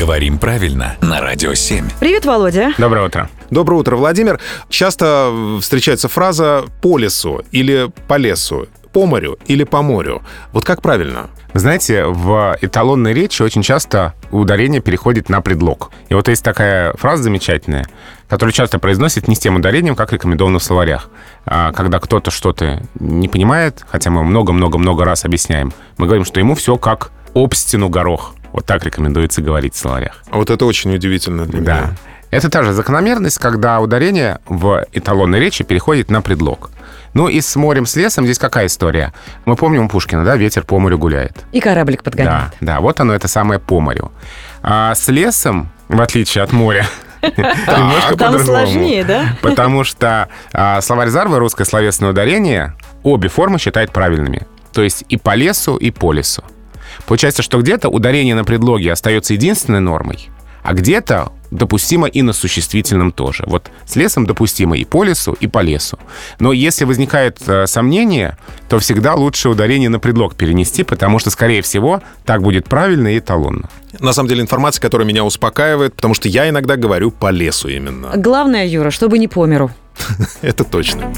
Говорим правильно на Радио 7. Привет, Володя. Доброе утро. Доброе утро, Владимир. Часто встречается фраза «по лесу» или «по лесу», «по морю» или «по морю». Вот как правильно? Вы знаете, в эталонной речи очень часто ударение переходит на предлог. И вот есть такая фраза замечательная, которую часто произносят не с тем ударением, как рекомендовано в словарях. А когда кто-то что-то не понимает, хотя мы много-много-много раз объясняем, мы говорим, что ему все как об стену горох. Вот так рекомендуется говорить в словарях. А вот это очень удивительно для Да. меня. Это та же закономерность, когда ударение в эталонной речи переходит на предлог. Ну и с морем, с лесом здесь какая история? Мы помним у Пушкина, да, ветер по морю гуляет. И кораблик подгоняет. Да, да, вот оно, это самое по морю. А с лесом, в отличие от моря, немножко Там сложнее, да? Потому что а, словарь Зарвы, русское словесное ударение, обе формы считает правильными. То есть и по лесу, и по лесу. Получается, что где-то ударение на предлоге остается единственной нормой, а где-то допустимо и на существительном тоже. Вот с лесом допустимо и по лесу, и по лесу. Но если возникает э, сомнение, то всегда лучше ударение на предлог перенести, потому что, скорее всего, так будет правильно и эталонно. На самом деле информация, которая меня успокаивает, потому что я иногда говорю «по лесу» именно. Главное, Юра, чтобы не по миру. Это точно.